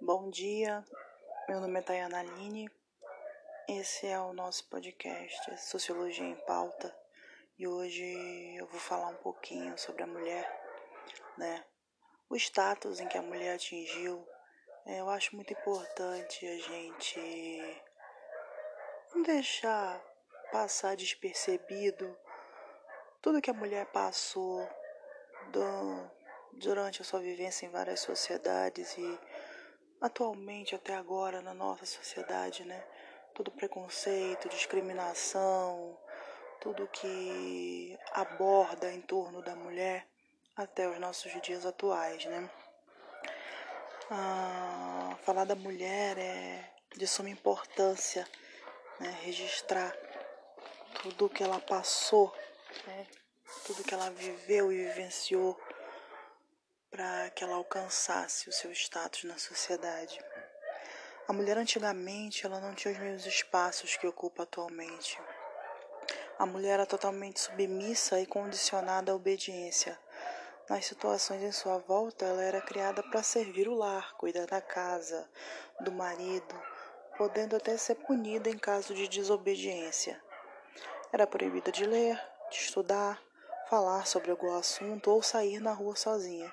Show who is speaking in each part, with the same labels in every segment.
Speaker 1: Bom dia, meu nome é Tayana Aline, esse é o nosso podcast Sociologia em Pauta. E hoje eu vou falar um pouquinho sobre a mulher, né? O status em que a mulher atingiu, é, eu acho muito importante a gente não deixar passar despercebido tudo que a mulher passou do, durante a sua vivência em várias sociedades e atualmente até agora na nossa sociedade, né? Todo preconceito, discriminação, tudo que aborda em torno da mulher até os nossos dias atuais, né? Ah, falar da mulher é de suma importância, né? Registrar tudo que ela passou, né? Tudo que ela viveu e vivenciou para que ela alcançasse o seu status na sociedade. A mulher antigamente ela não tinha os mesmos espaços que ocupa atualmente. A mulher era totalmente submissa e condicionada à obediência. Nas situações em sua volta, ela era criada para servir o lar, cuidar da casa, do marido, podendo até ser punida em caso de desobediência. Era proibida de ler, de estudar, falar sobre algum assunto ou sair na rua sozinha.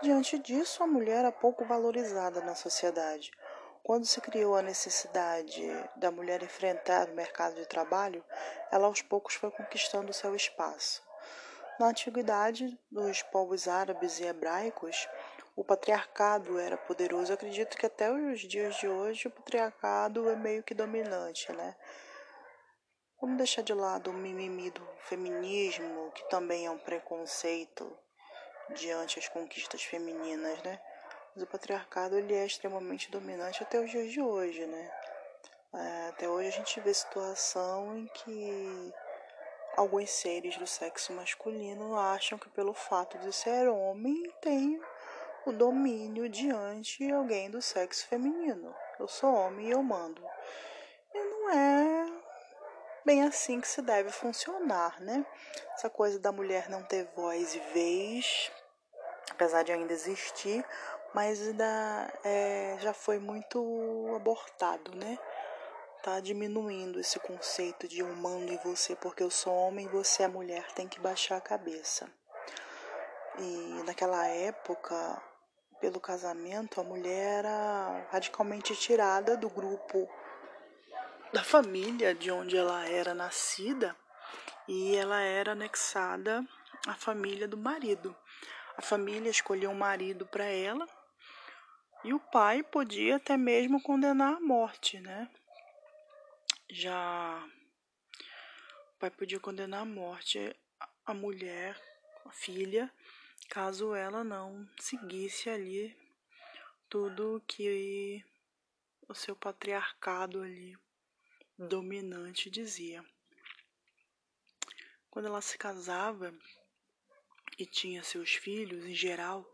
Speaker 1: Diante disso, a mulher era pouco valorizada na sociedade. Quando se criou a necessidade da mulher enfrentar o mercado de trabalho, ela aos poucos foi conquistando seu espaço. Na antiguidade, nos povos árabes e hebraicos, o patriarcado era poderoso. Eu acredito que até os dias de hoje o patriarcado é meio que dominante, né? Vamos deixar de lado o mimimi do feminismo, que também é um preconceito diante as conquistas femininas, né? Mas o patriarcado ele é extremamente dominante até os dias de hoje, né? É, até hoje a gente vê situação em que alguns seres do sexo masculino acham que pelo fato de ser homem tem o domínio diante de alguém do sexo feminino. Eu sou homem e eu mando. E não é bem assim que se deve funcionar, né? Essa coisa da mulher não ter voz e vez apesar de ainda existir, mas ainda é, já foi muito abortado, né? Tá diminuindo esse conceito de eu mando em você porque eu sou homem e você é mulher, tem que baixar a cabeça. E naquela época, pelo casamento, a mulher era radicalmente tirada do grupo da família de onde ela era nascida e ela era anexada à família do marido. A família escolheu um marido para ela e o pai podia até mesmo condenar à morte, né? Já o pai podia condenar à morte a mulher, a filha, caso ela não seguisse ali tudo que o seu patriarcado ali dominante dizia. Quando ela se casava, e tinha seus filhos, em geral,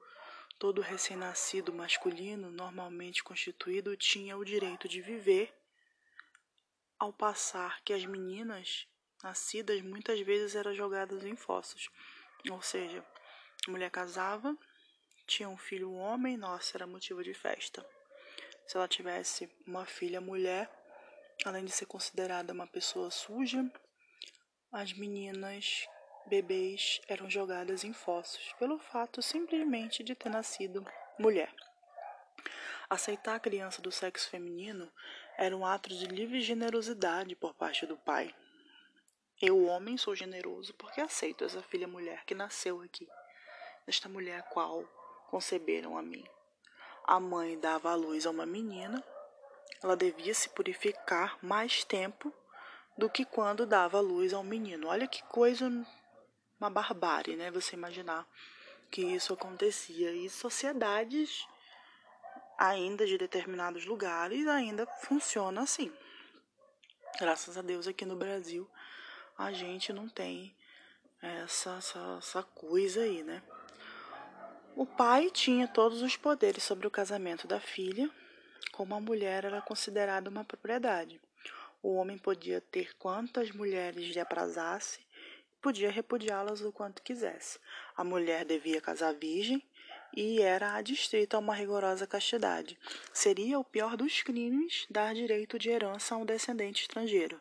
Speaker 1: todo recém-nascido masculino, normalmente constituído, tinha o direito de viver, ao passar que as meninas nascidas muitas vezes eram jogadas em fossos. Ou seja, a mulher casava, tinha um filho um homem, nossa, era motivo de festa. Se ela tivesse uma filha mulher, além de ser considerada uma pessoa suja, as meninas bebês eram jogadas em fossos pelo fato simplesmente de ter nascido mulher. Aceitar a criança do sexo feminino era um ato de livre generosidade por parte do pai. Eu, homem, sou generoso porque aceito essa filha mulher que nasceu aqui, desta mulher qual conceberam a mim. A mãe dava à luz a uma menina, ela devia se purificar mais tempo do que quando dava luz a um menino. Olha que coisa uma barbárie, né? Você imaginar que isso acontecia. E sociedades ainda de determinados lugares ainda funciona assim. Graças a Deus aqui no Brasil a gente não tem essa, essa, essa coisa aí, né? O pai tinha todos os poderes sobre o casamento da filha, como a mulher era considerada uma propriedade. O homem podia ter quantas mulheres lhe aprazasse podia repudiá-las o quanto quisesse. A mulher devia casar virgem e era adstrita a uma rigorosa castidade. Seria o pior dos crimes dar direito de herança a um descendente estrangeiro.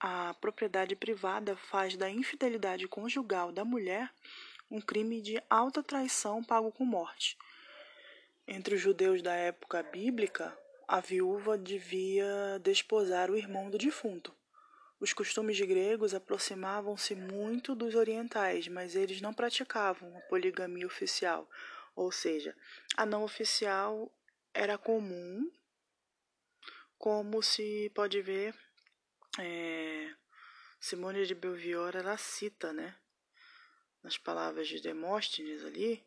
Speaker 1: A propriedade privada faz da infidelidade conjugal da mulher um crime de alta traição pago com morte. Entre os judeus da época bíblica, a viúva devia desposar o irmão do defunto. Os costumes gregos aproximavam-se muito dos orientais, mas eles não praticavam a poligamia oficial, ou seja, a não oficial era comum, como se pode ver, é, Simone de Beauvoir ela cita, né, nas palavras de Demóstenes ali,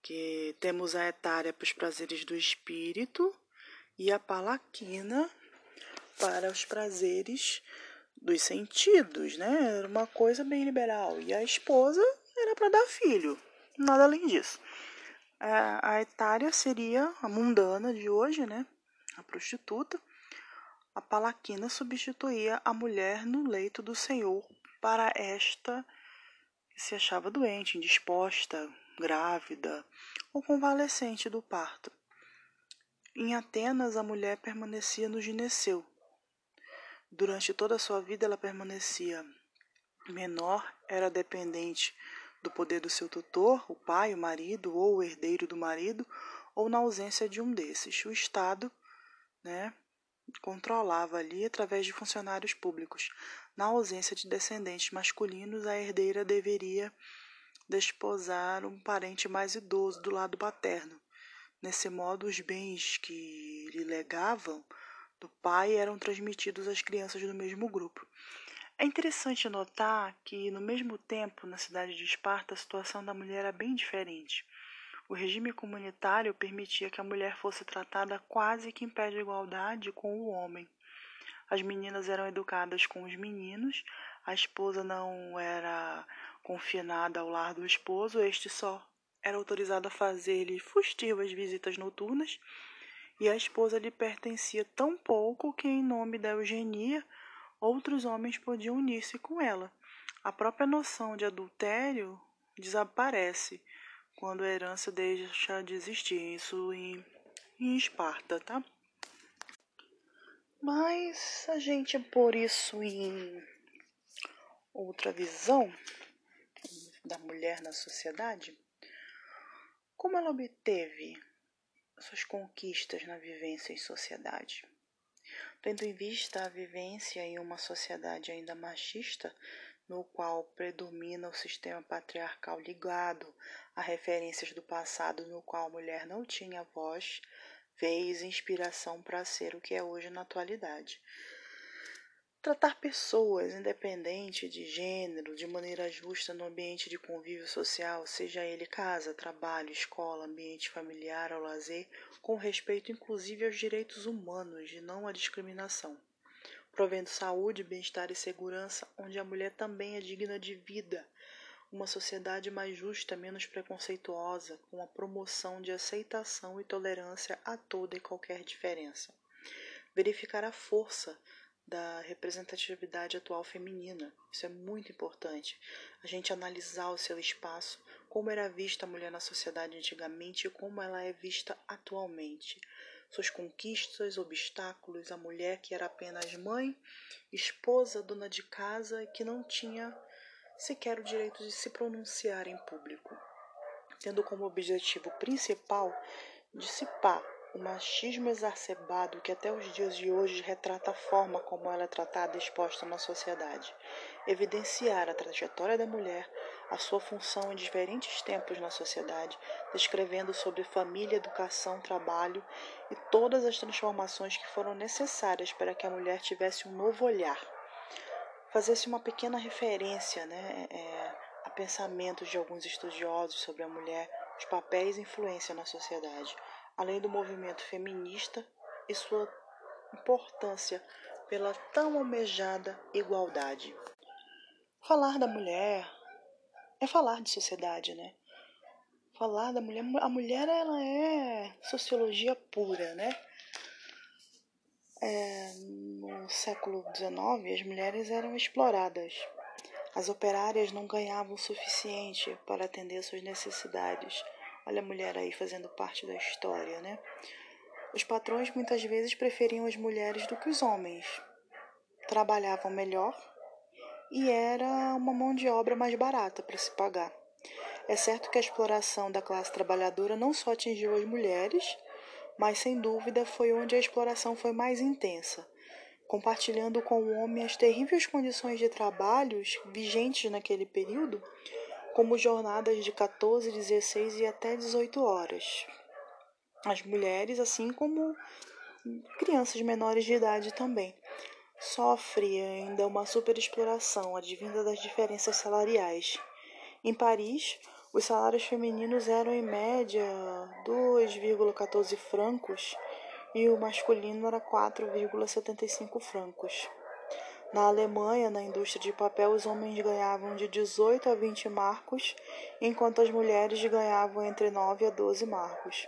Speaker 1: que temos a etária para os prazeres do espírito e a palaquina para os prazeres dos sentidos, né? Era uma coisa bem liberal. E a esposa era para dar filho, nada além disso. A, a etária seria a mundana de hoje, né? A prostituta. A palaquina substituía a mulher no leito do Senhor para esta que se achava doente, indisposta, grávida ou convalescente do parto. Em Atenas, a mulher permanecia no gineceu. Durante toda a sua vida, ela permanecia menor, era dependente do poder do seu tutor, o pai, o marido ou o herdeiro do marido, ou na ausência de um desses. O Estado né, controlava ali através de funcionários públicos. Na ausência de descendentes masculinos, a herdeira deveria desposar um parente mais idoso do lado paterno. Nesse modo, os bens que lhe legavam do pai eram transmitidos às crianças do mesmo grupo. É interessante notar que, no mesmo tempo, na cidade de Esparta, a situação da mulher era bem diferente. O regime comunitário permitia que a mulher fosse tratada quase que em pé de igualdade com o homem. As meninas eram educadas com os meninos, a esposa não era confinada ao lar do esposo, este só era autorizado a fazer-lhe fustivas visitas noturnas, e a esposa lhe pertencia tão pouco que, em nome da eugenia, outros homens podiam unir-se com ela. A própria noção de adultério desaparece quando a herança deixa de existir. Isso em, em Esparta, tá? Mas a gente pôr isso em outra visão da mulher na sociedade, como ela obteve suas conquistas na vivência em sociedade? Tendo em vista a vivência em uma sociedade ainda machista, no qual predomina o sistema patriarcal ligado a referências do passado no qual a mulher não tinha voz, vez e inspiração para ser o que é hoje na atualidade. Tratar pessoas, independente de gênero, de maneira justa no ambiente de convívio social, seja ele casa, trabalho, escola, ambiente familiar ou lazer, com respeito inclusive aos direitos humanos e não à discriminação. Provendo saúde, bem-estar e segurança, onde a mulher também é digna de vida. Uma sociedade mais justa, menos preconceituosa, com a promoção de aceitação e tolerância a toda e qualquer diferença. Verificar a força da representatividade atual feminina. Isso é muito importante. A gente analisar o seu espaço, como era vista a mulher na sociedade antigamente e como ela é vista atualmente. Suas conquistas, obstáculos, a mulher que era apenas mãe, esposa, dona de casa e que não tinha sequer o direito de se pronunciar em público, tendo como objetivo principal dissipar o machismo exacerbado que até os dias de hoje retrata a forma como ela é tratada e exposta na sociedade, evidenciar a trajetória da mulher, a sua função em diferentes tempos na sociedade, descrevendo sobre família, educação, trabalho e todas as transformações que foram necessárias para que a mulher tivesse um novo olhar. Fazer-se uma pequena referência né, é, a pensamentos de alguns estudiosos sobre a mulher, os papéis e influência na sociedade além do movimento feminista e sua importância pela tão almejada igualdade. Falar da mulher é falar de sociedade, né? Falar da mulher, a mulher ela é sociologia pura, né? É, no século XIX, as mulheres eram exploradas. As operárias não ganhavam o suficiente para atender suas necessidades Olha a mulher aí fazendo parte da história, né? Os patrões muitas vezes preferiam as mulheres do que os homens. Trabalhavam melhor e era uma mão de obra mais barata para se pagar. É certo que a exploração da classe trabalhadora não só atingiu as mulheres, mas sem dúvida foi onde a exploração foi mais intensa, compartilhando com o homem as terríveis condições de trabalhos vigentes naquele período, como jornadas de 14, 16 e até 18 horas. As mulheres, assim como crianças menores de idade também, sofre ainda uma superexploração advinda das diferenças salariais. Em Paris, os salários femininos eram em média 2,14 francos e o masculino era 4,75 francos. Na Alemanha, na indústria de papel, os homens ganhavam de 18 a 20 marcos, enquanto as mulheres ganhavam entre 9 a 12 marcos.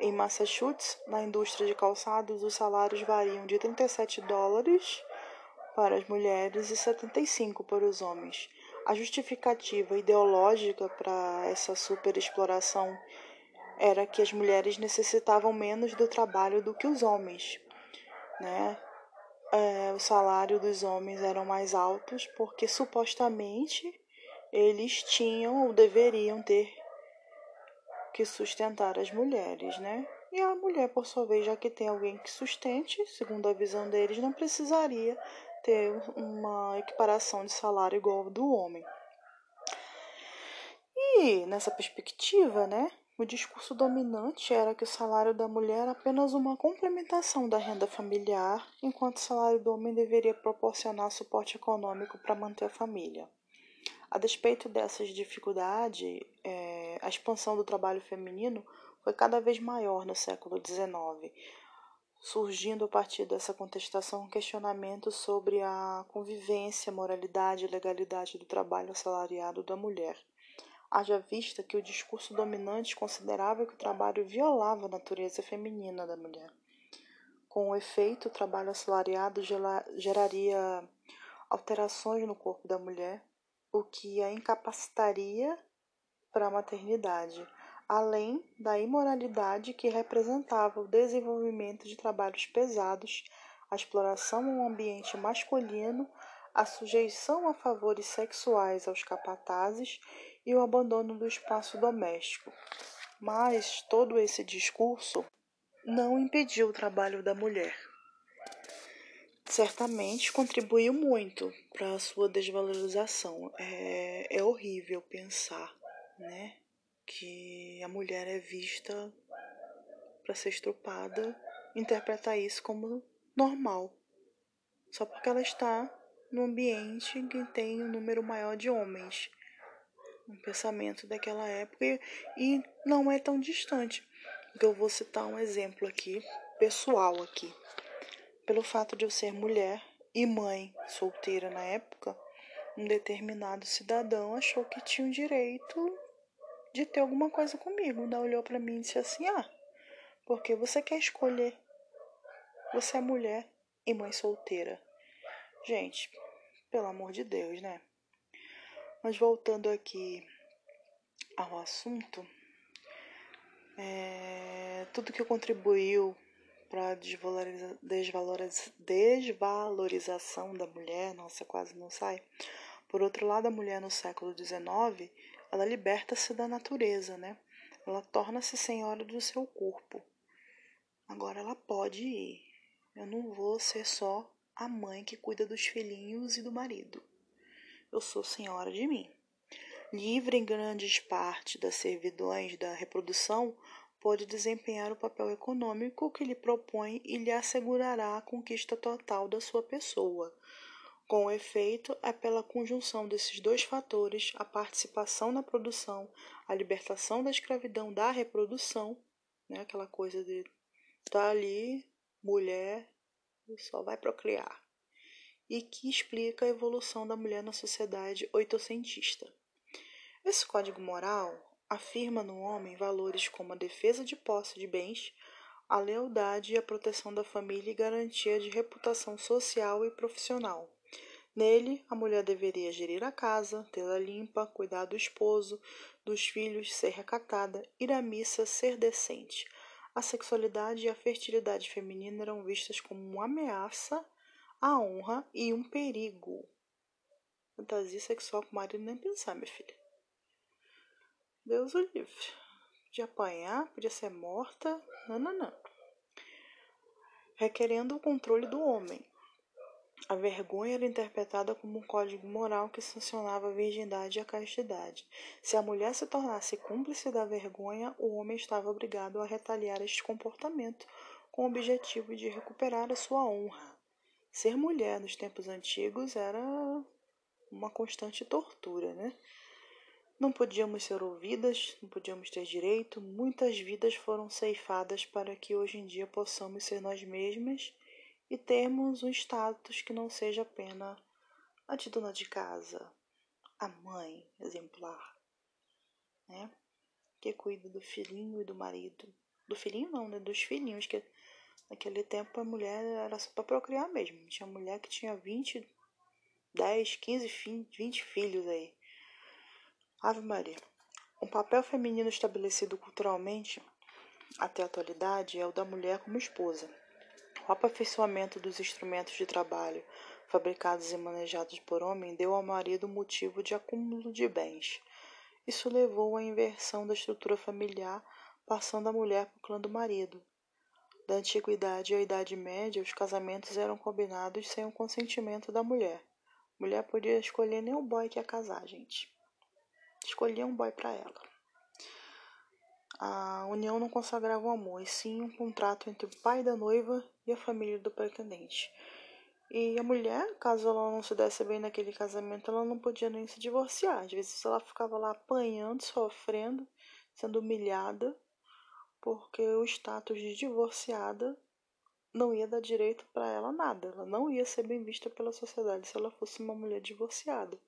Speaker 1: Em Massachusetts, na indústria de calçados, os salários variam de 37 dólares para as mulheres e 75 para os homens. A justificativa ideológica para essa superexploração era que as mulheres necessitavam menos do trabalho do que os homens, né? É, o salário dos homens eram mais altos porque supostamente eles tinham ou deveriam ter que sustentar as mulheres, né? E a mulher, por sua vez, já que tem alguém que sustente, segundo a visão deles, não precisaria ter uma equiparação de salário igual ao do homem. E nessa perspectiva, né, o discurso dominante era que o salário da mulher era apenas uma complementação da renda familiar, enquanto o salário do homem deveria proporcionar suporte econômico para manter a família. A despeito dessas dificuldades, é, a expansão do trabalho feminino foi cada vez maior no século XIX, surgindo a partir dessa contestação questionamento sobre a convivência, moralidade e legalidade do trabalho assalariado da mulher. Haja vista que o discurso dominante considerava que o trabalho violava a natureza feminina da mulher. Com o efeito, o trabalho assalariado geraria alterações no corpo da mulher, o que a incapacitaria para a maternidade, além da imoralidade que representava o desenvolvimento de trabalhos pesados, a exploração em um ambiente masculino, a sujeição a favores sexuais aos capatazes e o abandono do espaço doméstico. Mas todo esse discurso não impediu o trabalho da mulher certamente contribuiu muito para a sua desvalorização. É, é horrível pensar, né, que a mulher é vista para ser estrupada, interpretar isso como normal, só porque ela está no ambiente que tem um número maior de homens. Um pensamento daquela época e, e não é tão distante. Eu vou citar um exemplo aqui, pessoal aqui pelo fato de eu ser mulher e mãe solteira na época, um determinado cidadão achou que tinha o direito de ter alguma coisa comigo. Ainda olhou para mim e disse assim: Ah, porque você quer escolher? Você é mulher e mãe solteira. Gente, pelo amor de Deus, né? Mas voltando aqui ao assunto, é, tudo que contribuiu para desvaloriza, desvaloriza, desvalorização da mulher, nossa, quase não sai. Por outro lado, a mulher no século XIX, ela liberta-se da natureza, né? Ela torna-se senhora do seu corpo. Agora ela pode ir. Eu não vou ser só a mãe que cuida dos filhinhos e do marido. Eu sou senhora de mim. Livre em grandes partes das servidões da reprodução, pode desempenhar o papel econômico que lhe propõe e lhe assegurará a conquista total da sua pessoa. Com efeito, é pela conjunção desses dois fatores, a participação na produção, a libertação da escravidão da reprodução, né, aquela coisa de tá ali, mulher, só vai procriar, e que explica a evolução da mulher na sociedade oitocentista. Esse código moral afirma no homem valores como a defesa de posse de bens, a lealdade e a proteção da família e garantia de reputação social e profissional. Nele, a mulher deveria gerir a casa, tê-la limpa, cuidar do esposo, dos filhos ser recatada, ir à missa ser decente. A sexualidade e a fertilidade feminina eram vistas como uma ameaça à honra e um perigo. Fantasia sexual com o marido nem pensar, minha filha. Deus o livre. Podia apanhar, podia ser morta. Não, não, não. Requerendo o controle do homem. A vergonha era interpretada como um código moral que sancionava a virgindade e a castidade. Se a mulher se tornasse cúmplice da vergonha, o homem estava obrigado a retaliar este comportamento com o objetivo de recuperar a sua honra. Ser mulher nos tempos antigos era uma constante tortura, né? Não podíamos ser ouvidas, não podíamos ter direito, muitas vidas foram ceifadas para que hoje em dia possamos ser nós mesmas e termos um status que não seja apenas a de dona de casa, a mãe exemplar, né? Que cuida do filhinho e do marido. Do filhinho não, né? Dos filhinhos, que naquele tempo a mulher era só para procriar mesmo. Tinha mulher que tinha 20, 10, 15, 20 filhos aí. Ave Maria. Um papel feminino estabelecido culturalmente até a atualidade é o da mulher como esposa. O aperfeiçoamento dos instrumentos de trabalho fabricados e manejados por homem deu ao marido motivo de acúmulo de bens. Isso levou à inversão da estrutura familiar, passando a mulher para o clã do marido. Da antiguidade à Idade Média, os casamentos eram combinados sem o consentimento da mulher. Mulher podia escolher nem o boy que ia casar, gente. Escolhia um boy para ela. A união não consagrava o amor, e sim um contrato entre o pai da noiva e a família do pretendente. E a mulher, caso ela não se desse bem naquele casamento, ela não podia nem se divorciar. Às vezes ela ficava lá apanhando, sofrendo, sendo humilhada, porque o status de divorciada não ia dar direito para ela nada. Ela não ia ser bem vista pela sociedade se ela fosse uma mulher divorciada.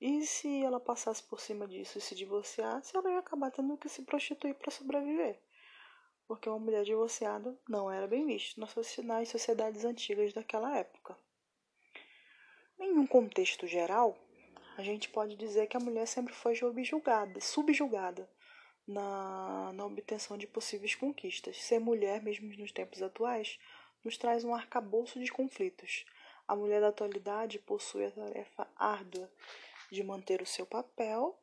Speaker 1: E se ela passasse por cima disso e se divorciasse, ela ia acabar tendo que se prostituir para sobreviver. Porque uma mulher divorciada não era bem vista nas sociedades antigas daquela época. Em um contexto geral, a gente pode dizer que a mulher sempre foi subjugada, subjugada na, na obtenção de possíveis conquistas. Ser mulher, mesmo nos tempos atuais, nos traz um arcabouço de conflitos. A mulher da atualidade possui a tarefa árdua de manter o seu papel.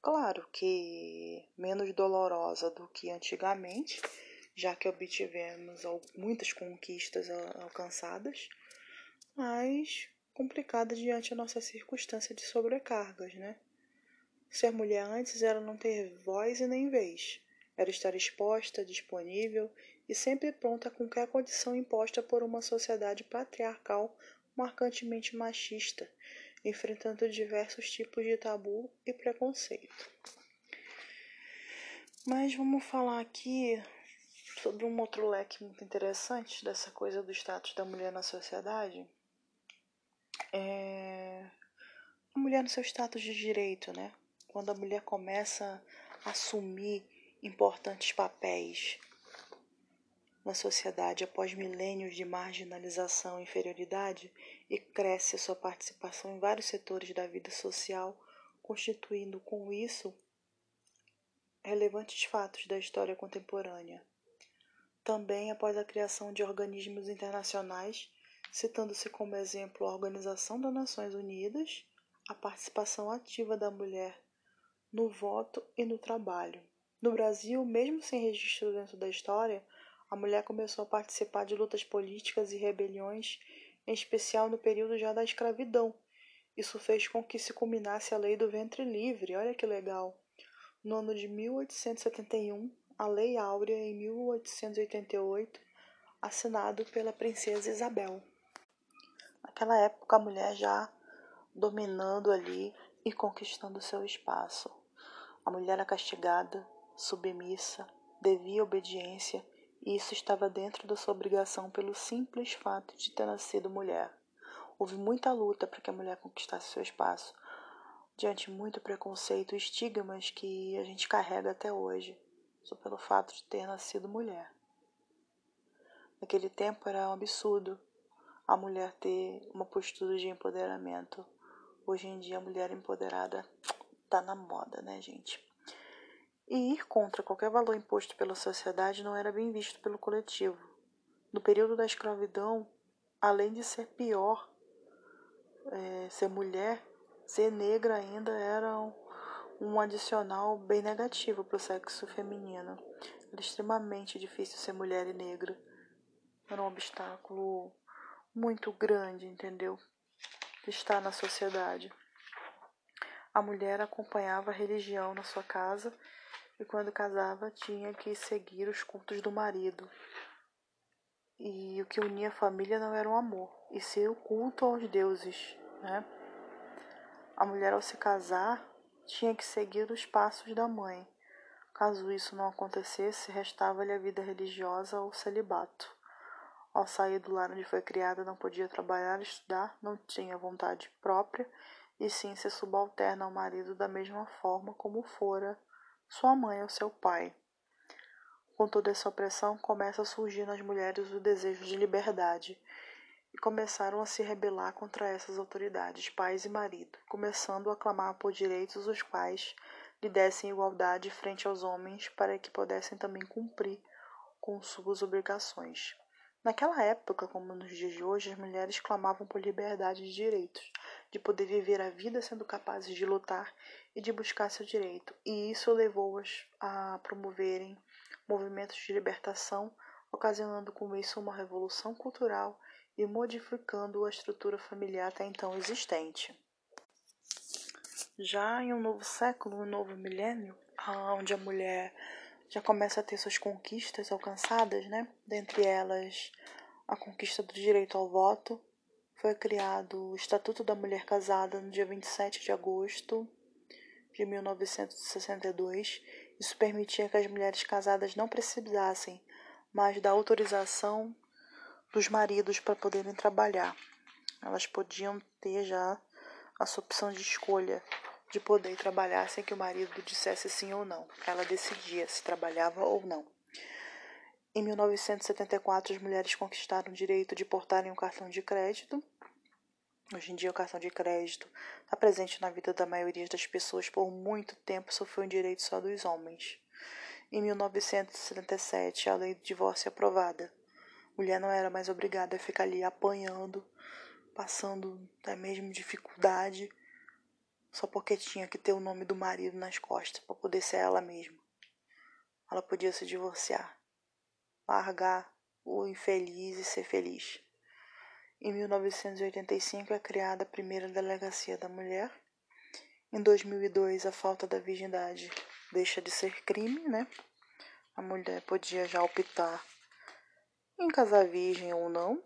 Speaker 1: Claro que menos dolorosa do que antigamente, já que obtivemos muitas conquistas alcançadas, mas complicada diante da nossa circunstância de sobrecargas, né? Ser mulher antes era não ter voz e nem vez, era estar exposta, disponível e sempre pronta a qualquer condição imposta por uma sociedade patriarcal marcantemente machista, enfrentando diversos tipos de tabu e preconceito. Mas vamos falar aqui sobre um outro leque muito interessante dessa coisa do status da mulher na sociedade. É a mulher no seu status de direito, né? Quando a mulher começa a assumir importantes papéis na sociedade após milênios de marginalização e inferioridade e cresce sua participação em vários setores da vida social, constituindo com isso relevantes fatos da história contemporânea. Também após a criação de organismos internacionais, citando-se como exemplo a Organização das Nações Unidas, a participação ativa da mulher no voto e no trabalho. No Brasil, mesmo sem registro dentro da história, a mulher começou a participar de lutas políticas e rebeliões, em especial no período já da escravidão. Isso fez com que se culminasse a lei do ventre livre, olha que legal. No ano de 1871, a Lei Áurea, em 1888, assinado pela princesa Isabel. Naquela época, a mulher já dominando ali e conquistando seu espaço. A mulher era castigada, submissa, devia obediência e isso estava dentro da sua obrigação pelo simples fato de ter nascido mulher. Houve muita luta para que a mulher conquistasse seu espaço, diante muito preconceito e estigmas que a gente carrega até hoje, só pelo fato de ter nascido mulher. Naquele tempo era um absurdo a mulher ter uma postura de empoderamento. Hoje em dia a mulher empoderada tá na moda, né, gente? E ir contra qualquer valor imposto pela sociedade não era bem visto pelo coletivo. No período da escravidão, além de ser pior, é, ser mulher, ser negra ainda era um, um adicional bem negativo para o sexo feminino. Era extremamente difícil ser mulher e negra. Era um obstáculo muito grande, entendeu? De estar na sociedade. A mulher acompanhava a religião na sua casa e quando casava tinha que seguir os cultos do marido. E o que unia a família não era o amor, e sim o culto aos deuses, né? A mulher ao se casar tinha que seguir os passos da mãe. Caso isso não acontecesse, restava-lhe a vida religiosa ou celibato. Ao sair do lar onde foi criada, não podia trabalhar, estudar, não tinha vontade própria e sim se subalterna ao marido da mesma forma como fora sua mãe ou seu pai. Com toda essa opressão, começa a surgir nas mulheres o desejo de liberdade e começaram a se rebelar contra essas autoridades, pais e marido, começando a clamar por direitos os quais lhe dessem igualdade frente aos homens para que pudessem também cumprir com suas obrigações. Naquela época, como nos dias de hoje, as mulheres clamavam por liberdade de direitos, de poder viver a vida sendo capazes de lutar e de buscar seu direito, e isso levou-as a promoverem movimentos de libertação, ocasionando com isso uma revolução cultural e modificando a estrutura familiar até então existente. Já em um novo século, um novo milênio, onde a mulher já começa a ter suas conquistas alcançadas, né? Dentre elas, a conquista do direito ao voto, foi criado o Estatuto da Mulher Casada no dia 27 de agosto de 1962. Isso permitia que as mulheres casadas não precisassem mais da autorização dos maridos para poderem trabalhar. Elas podiam ter já a sua opção de escolha de poder trabalhar sem que o marido dissesse sim ou não. Ela decidia se trabalhava ou não. Em 1974, as mulheres conquistaram o direito de portarem um cartão de crédito. Hoje em dia, o cartão de crédito está presente na vida da maioria das pessoas. Por muito tempo, isso foi um direito só dos homens. Em 1977, a lei do divórcio é aprovada. Mulher não era mais obrigada a ficar ali apanhando, passando até mesmo dificuldade, só porque tinha que ter o nome do marido nas costas para poder ser ela mesma. Ela podia se divorciar largar o infeliz e ser feliz. Em 1985 é criada a primeira delegacia da mulher. Em 2002 a falta da virgindade deixa de ser crime, né? A mulher podia já optar em casar virgem ou não,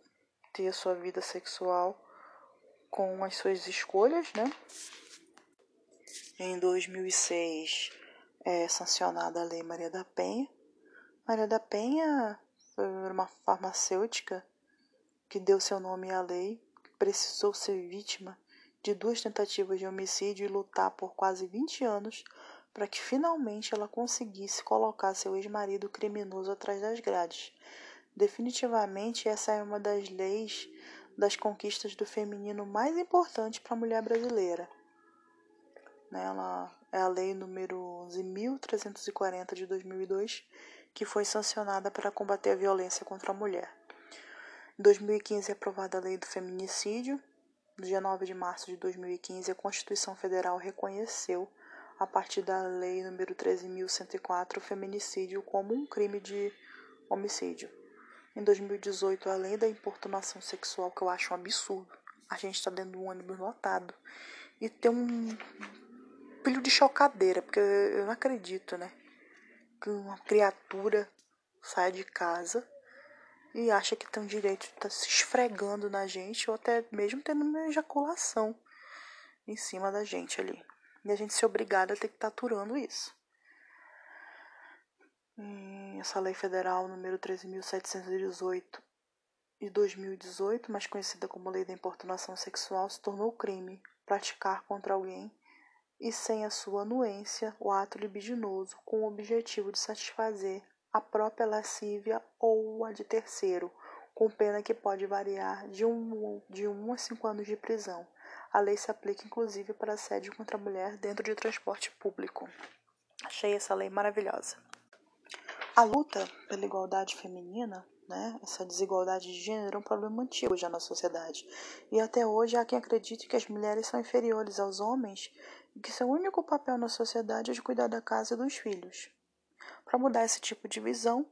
Speaker 1: ter a sua vida sexual com as suas escolhas, né? Em 2006 é sancionada a Lei Maria da Penha, Maria da Penha foi uma farmacêutica que deu seu nome à lei, que precisou ser vítima de duas tentativas de homicídio e lutar por quase 20 anos para que finalmente ela conseguisse colocar seu ex-marido criminoso atrás das grades. Definitivamente, essa é uma das leis das conquistas do feminino mais importante para a mulher brasileira. Né, ela é a lei número 11.340 de 2002 que foi sancionada para combater a violência contra a mulher. Em 2015 é aprovada a Lei do Feminicídio. No dia 9 de março de 2015, a Constituição Federal reconheceu, a partir da Lei número 13.104, o feminicídio como um crime de homicídio. Em 2018, a Lei da Importunação Sexual, que eu acho um absurdo. A gente está dentro de um ônibus lotado e tem um pilho de chocadeira, porque eu não acredito, né? que uma criatura sai de casa e acha que tem o direito de estar tá se esfregando na gente ou até mesmo tendo uma ejaculação em cima da gente ali. E a gente ser obrigada a ter que estar tá aturando isso. Essa lei federal número 13.718 de 2018, mais conhecida como Lei da Importunação Sexual, se tornou crime praticar contra alguém e sem a sua anuência o ato libidinoso com o objetivo de satisfazer a própria lascívia ou a de terceiro, com pena que pode variar de um, de um a cinco anos de prisão. A lei se aplica inclusive para assédio contra a mulher dentro de transporte público. Achei essa lei maravilhosa. A luta pela igualdade feminina, né, essa desigualdade de gênero é um problema antigo já na sociedade. E até hoje há quem acredite que as mulheres são inferiores aos homens e que seu único papel na sociedade é de cuidar da casa e dos filhos. Para mudar esse tipo de visão,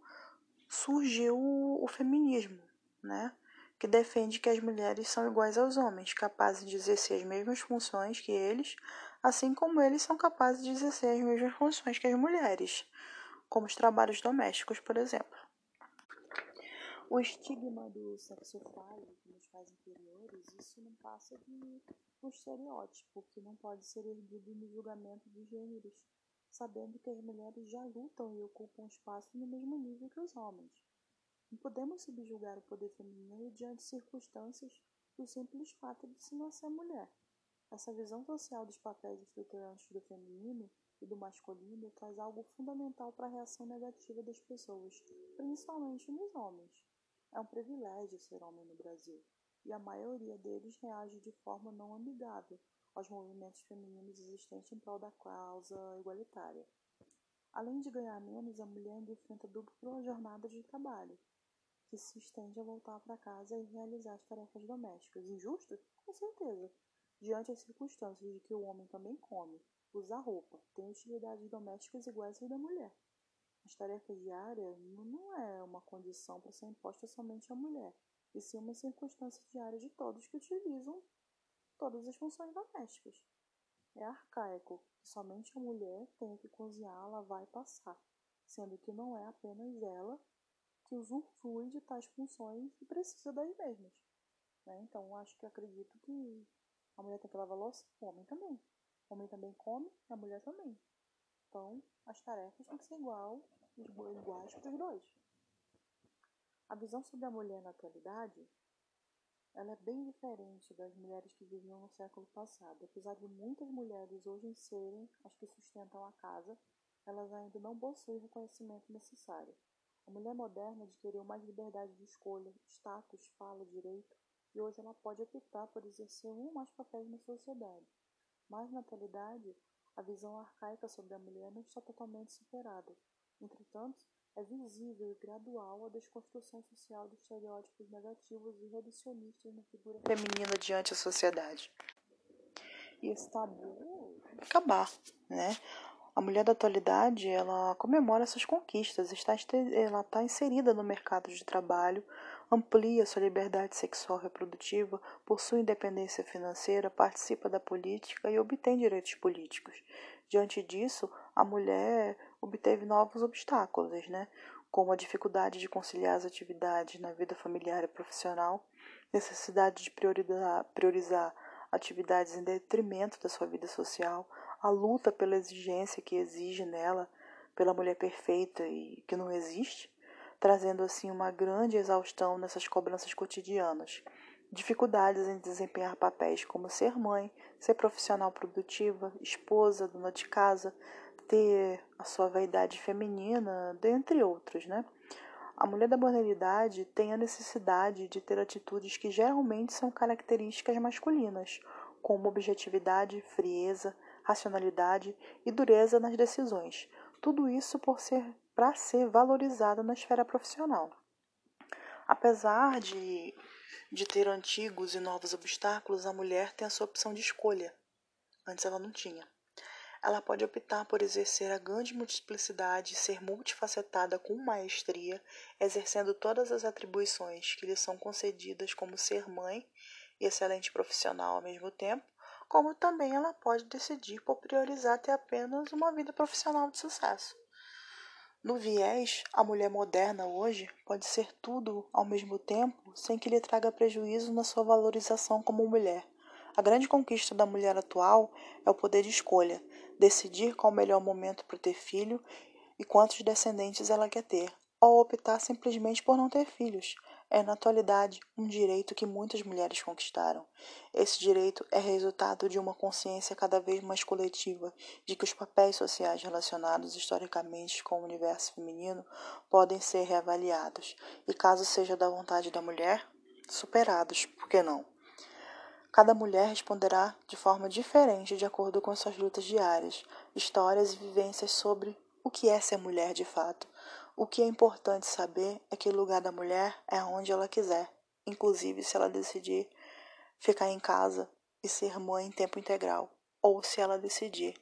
Speaker 1: surgiu o feminismo, né? que defende que as mulheres são iguais aos homens, capazes de exercer as mesmas funções que eles, assim como eles são capazes de exercer as mesmas funções que as mulheres, como os trabalhos domésticos, por exemplo. O estigma do sexo frágil nos pais inferiores, isso não passa de um estereótipo que não pode ser erguido no julgamento de gêneros, sabendo que as mulheres já lutam e ocupam espaço no mesmo nível que os homens. Não podemos subjugar o poder feminino diante de circunstâncias do simples fato de se não ser mulher. Essa visão social dos papéis estruturantes do feminino e do masculino traz algo fundamental para a reação negativa das pessoas, principalmente nos homens. É um privilégio ser homem no Brasil, e a maioria deles reage de forma não amigável aos movimentos femininos existentes em prol da causa igualitária. Além de ganhar menos, a mulher enfrenta dupla jornada de trabalho, que se estende a voltar para casa e realizar as tarefas domésticas. Injusto? Com certeza. Diante as circunstâncias de que o homem também come, usa roupa, tem utilidades domésticas iguais às da mulher. As tarefas diárias não é uma condição para ser imposta somente à mulher, e sim uma circunstância diária de todos que utilizam todas as funções domésticas. É arcaico que somente a mulher tenha que cozinhar, lavar e passar, sendo que não é apenas ela que usufrui de tais funções e precisa das mesmas. Né? Então, acho que acredito que a mulher tem que lavar louça, o homem também. O homem também come, a mulher também. Então, as tarefas têm que ser igual, iguais para os dois. A visão sobre a mulher na atualidade ela é bem diferente das mulheres que viviam no século passado. Apesar de muitas mulheres hoje serem as que sustentam a casa, elas ainda não possuem o reconhecimento necessário. A mulher moderna adquiriu mais liberdade de escolha, status, fala, direito, e hoje ela pode optar por exercer um ou mais papéis na sociedade. Mas, na atualidade, a visão arcaica sobre a mulher não está totalmente superada. Entretanto, é visível e gradual a desconstrução social dos estereótipos negativos e reducionistas na figura feminina diante da sociedade. E esse tabu acabar, né? A mulher da atualidade, ela comemora suas conquistas, está, ela está inserida no mercado de trabalho, amplia sua liberdade sexual reprodutiva, possui independência financeira, participa da política e obtém direitos políticos. Diante disso, a mulher obteve novos obstáculos, né? como a dificuldade de conciliar as atividades na vida familiar e profissional, necessidade de priorizar, priorizar atividades em detrimento da sua vida social, a luta pela exigência que exige nela pela mulher perfeita e que não existe, trazendo assim uma grande exaustão nessas cobranças cotidianas. Dificuldades em desempenhar papéis como ser mãe, ser profissional produtiva, esposa, dona de casa, ter a sua vaidade feminina, dentre outros, né? A mulher da modernidade tem a necessidade de ter atitudes que geralmente são características masculinas, como objetividade, frieza, racionalidade e dureza nas decisões. Tudo isso por ser para ser valorizado na esfera profissional. Apesar de, de ter antigos e novos obstáculos, a mulher tem a sua opção de escolha. Antes ela não tinha. Ela pode optar por exercer a grande multiplicidade e ser multifacetada com maestria, exercendo todas as atribuições que lhe são concedidas como ser mãe e excelente profissional ao mesmo tempo, como também ela pode decidir por priorizar ter apenas uma vida profissional de sucesso. No viés, a mulher moderna hoje pode ser tudo ao mesmo tempo sem que lhe traga prejuízo na sua valorização como mulher. A grande conquista da mulher atual é o poder de escolha, decidir qual o melhor momento para ter filho e quantos descendentes ela quer ter, ou optar simplesmente por não ter filhos, é, na atualidade, um direito que muitas mulheres conquistaram. Esse direito é resultado de uma consciência cada vez mais coletiva de que os papéis sociais relacionados historicamente com o universo feminino podem ser reavaliados e, caso seja da vontade da mulher, superados, por que não? Cada mulher responderá de forma diferente de acordo com as suas lutas diárias, histórias e vivências sobre o que é ser mulher de fato. O que é importante saber é que o lugar da mulher é onde ela quiser, inclusive se ela decidir ficar em casa e ser mãe em tempo integral, ou se ela decidir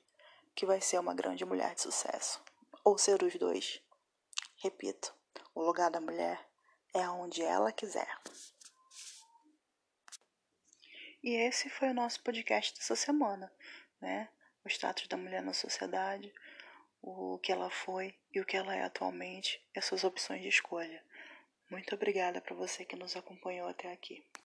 Speaker 1: que vai ser uma grande mulher de sucesso, ou ser os dois. Repito, o lugar da mulher é onde ela quiser. E esse foi o nosso podcast dessa semana, né? O status da mulher na sociedade, o que ela foi e o que ela é atualmente, e as suas opções de escolha. Muito obrigada para você que nos acompanhou até aqui.